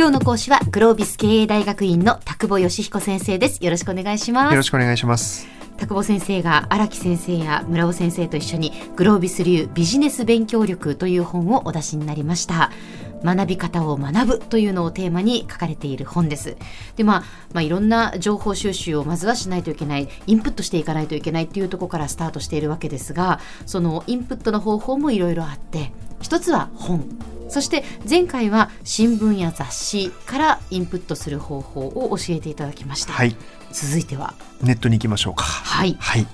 今日の講師はグロービス経営大学院の田久保義彦先生ですよろしくお願いしますよろしくお願いします田久保先生が荒木先生や村尾先生と一緒にグロービス流ビジネス勉強力という本をお出しになりました学び方を学ぶというのをテーマに書かれている本です。で、まあ、まあ、いろんな情報収集をまずはしないといけない、インプットしていかないといけないっていうところからスタートしているわけですが、そのインプットの方法もいろいろあって、一つは本。そして前回は新聞や雑誌からインプットする方法を教えていただきました。はい。続いては？ネットに行きましょうか。はい。はい。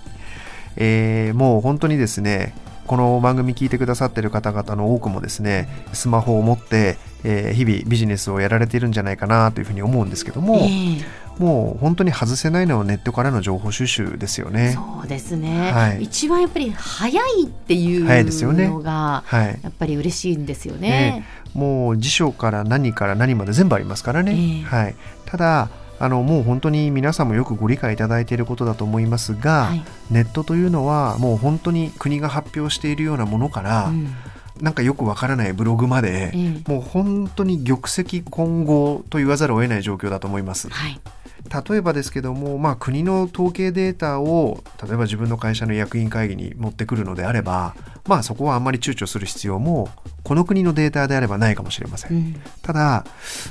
えー、もう本当にですね、この番組聞いてくださってる方々の多くもですねスマホを持って、えー、日々ビジネスをやられているんじゃないかなというふうに思うんですけども、えー、もう本当に外せないのはネットからの情報収集ですよね。そうですね、はい、一番やっぱり早いっていうのが、はい、やっぱり嬉しいんですよね。ね。もう辞書から何から何まで全部ありますからね。えー、はい、ただあのもう本当に皆さんもよくご理解いただいていることだと思いますが、はい、ネットというのはもう本当に国が発表しているようなものから、うん、なんかよくわからないブログまで、うん、もう本当に玉石混合と言わざるを得ない状況だと思います。はい例えばですけども、まあ、国の統計データを例えば自分の会社の役員会議に持ってくるのであれば、まあ、そこはあんまり躊躇する必要もこの国のデータであればないかもしれません、うん、ただ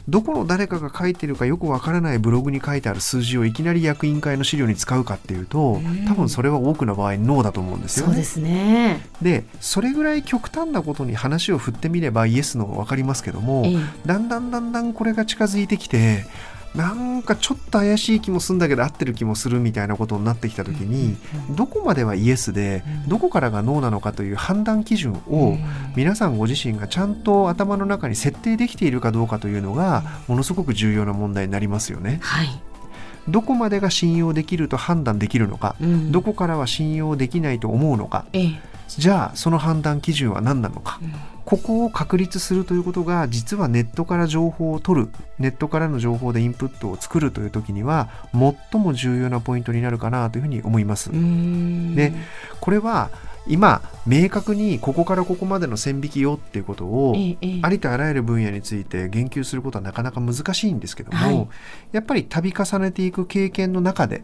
どこの誰かが書いてるかよくわからないブログに書いてある数字をいきなり役員会の資料に使うかっていうと、多分それは多くの場合ノーだと思うんですよね。そうですね。でそれぐらい極端なことに話を振ってみればイエスの分かりますけども、ええ、だんだんだんだんこれが近づいてきてなんかちょっと怪しい気もするんだけど合ってる気もするみたいなことになってきた時に、どこまではイエスで、どこからがノーなのかという判断基準を皆さんご自身がちゃんと頭の中に設定できているかどうかというのがものすごく重要な問題になりますよね。はい。どこまでが信用できると判断できるのか、うん、どこからは信用できないと思うのか、ええ、じゃあその判断基準は何なのか、うん、ここを確立するということが実はネットから情報を取るネットからの情報でインプットを作るという時には最も重要なポイントになるかなというふうに思います。でこれは今明確にここからここまでの線引きよっていうことを、ありとあらゆる分野について言及することはなかなか難しいんですけども、はい、やっぱり度重ねていく経験の中で、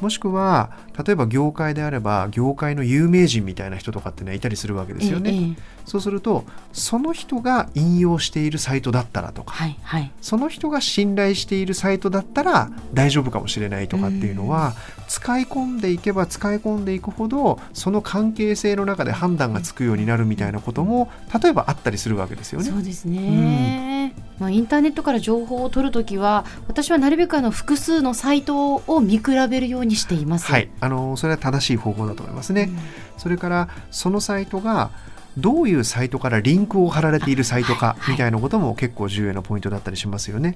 もしくは例えば業界であれば業界の有名人みたいな人とかってのはいたりするわけですよね。そうするとその人が引用しているサイトだったらとか、はいはい、その人が信頼しているサイトだったら大丈夫かもしれないとかっていうのは、使い込んでいけば使い込んでいくほどその関係性の中で判断がつくようになるみたいなことも例えばあったりするわけですよね。そうですね、うん、まあ、インターネットから情報を取るときは私はなるべくあの複数のサイトを見比べるようにしています。はい、あのそれは正しい方法だと思いますね。うん、それからそのサイトがどういうサイトからリンクを貼られているサイトかみたいなことも結構重要なポイントだったりしますよね。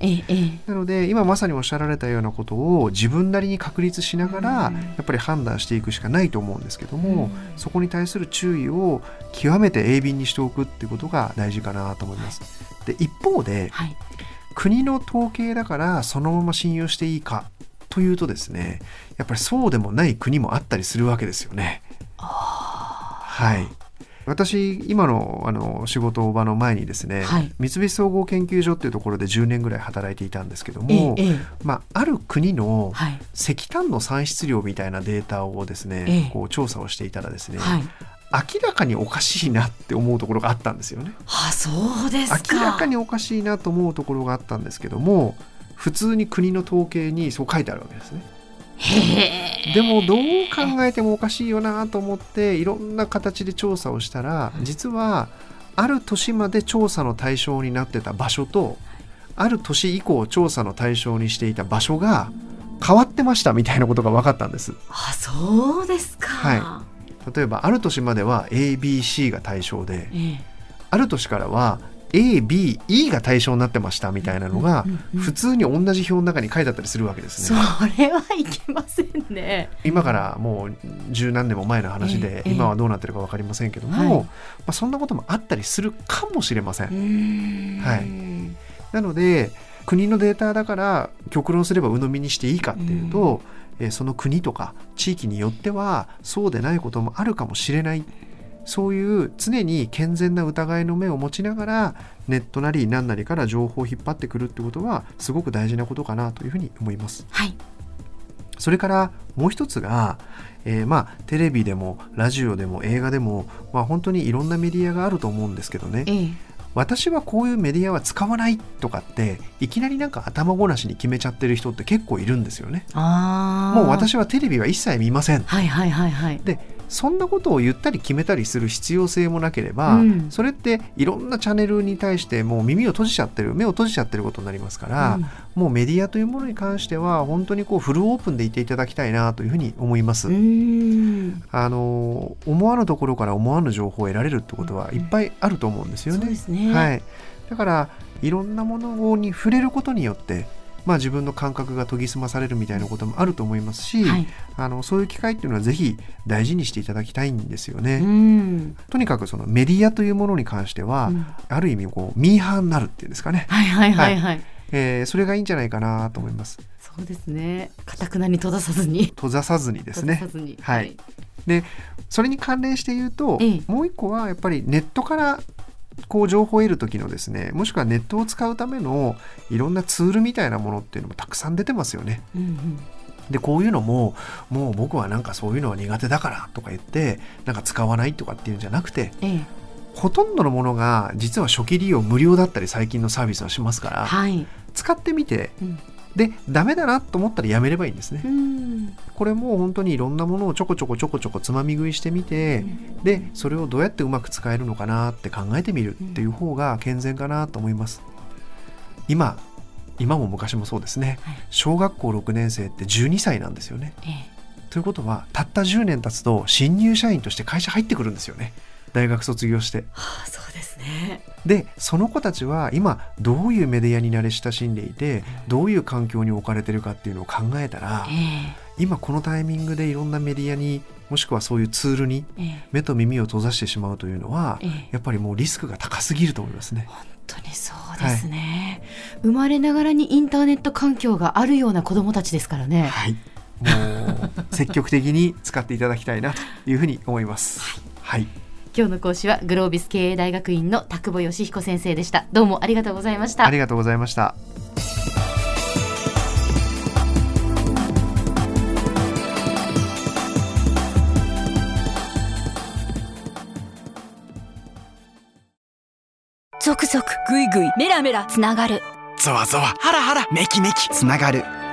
なので今まさにおっしゃられたようなことを自分なりに確立しながらやっぱり判断していくしかないと思うんですけどもそこに対する注意を極めて鋭敏にしておくっていうことが大事かなと思います。で一方で、はい、国の統計だからそのまま信用していいかというとですねやっぱりそうでもない国もあったりするわけですよね。はい、私今のあの仕事場の前にですね、はい、三菱総合研究所っていうところで10年ぐらい働いていたんですけども、ええ、まあ、ある国の石炭の産出量みたいなデータをですね、え、こう調査をしていたらですね、はい。明らかにおかしいなって思うところがあったんですよね。あそうです明らかにおかしいなと思うところがあったんですけども普通に国の統計にそう書いてあるわけですね。でもどう考えてもおかしいよなと思っていろんな形で調査をしたら実はある年まで調査の対象になってた場所とある年以降調査の対象にしていた場所が変わってましたみたいなことが分かったんです。あそうですか、はい、例えばある年までは ABC が対象で、ええ、ある年からは A、B、E が対象になってましたみたいなのが、普通に同じ表の中に書いてあったりするわけですね。それはいけませんね。今からもう十何年も前の話で、今はどうなってるか分かりませんけども、まあ、そんなこともあったりするかもしれません。はい、なので国のデータだから極論すれば鵜呑みにしていいかっていうと、えその国とか地域によってはそうでないこともあるかもしれないそういう常に健全な疑いの目を持ちながらネットなり何なりから情報を引っ張ってくるってことはすごく大事なことかなというふうに思います。はい、それからもう一つが、えー、まあテレビでもラジオでも映画でも、まあ、本当にいろんなメディアがあると思うんですけどね、ええ、私はこういうメディアは使わないとかっていきなりなんか頭ごなしに決めちゃってる人って結構いるんですよね。もう私はテレビは一切見ません。はいはいはいはい、でそんなことを言ったり決めたりする必要性もなければ、うん、それっていろんなチャンネルに対してもう耳を閉じちゃってる目を閉じちゃってることになりますから、うん、もうメディアというものに関しては本当にこうフルオープンでいていただきたいなというふうに思います。あの思わぬところから思わぬ情報を得られるってことはいっぱいあると思うんですよね。ね。はい、だからいろんなものに触れることによってまあ、自分の感覚が研ぎ澄まされるみたいなこともあると思いますし、はい、あのそういう機会っていうのはぜひ大事にしていただきたいんですよね。とにかくそのメディアというものに関しては、うん、ある意味こうミーハーになるっていうんですかね。はいはいはいはい。はい、えー、それがいいんじゃないかなと思います。そうですね。かたくなに閉ざさずに。閉ざさずにですね。はい、はい。でそれに関連して言うと、ええ、もう一個はやっぱりネットからこう情報を得る時のですねもしくはネットを使うためのいろんなツールみたいなものっていうのもたくさん出てますよね。うんうん。でこういうのももう僕はなんかそういうのは苦手だからとか言ってなんか使わないとかっていうんじゃなくて、ええ、ほとんどのものが実は初期利用無料だったり最近のサービスはしますから、はい、使ってみて、うん、でダメだなと思ったらやめればいいんですね。これも本当にいろんなものをちょこちょこちょこちょこつまみ食いしてみて、でそれをどうやってうまく使えるのかなって考えてみるっていう方が健全かなと思います。今今も昔もそうですね、はい、小学校6年生って12歳なんですよね。ええ、ということはたった10年経つと新入社員として会社入ってくるんですよね。大学卒業して。はあ、そうですね。でその子たちは今どういうメディアに慣れ親しんでいてどういう環境に置かれてるかっていうのを考えたら、えー、今このタイミングでいろんなメディアにもしくはそういうツールに目と耳を閉ざしてしまうというのは、えー、やっぱりもうリスクが高すぎると思いますね。本当にそうですね、はい、生まれながらにインターネット環境があるような子どもたちですからね。はい。もう積極的に使っていただきたいなというふうに思います。はい、はい今日の講師はグロービス経営大学院の田久保義彦先生でした。どうもありがとうございました。ありがとうございました。続々ぐいぐいメラメラつながる。ゾワゾワハラハラメキメキ。つながる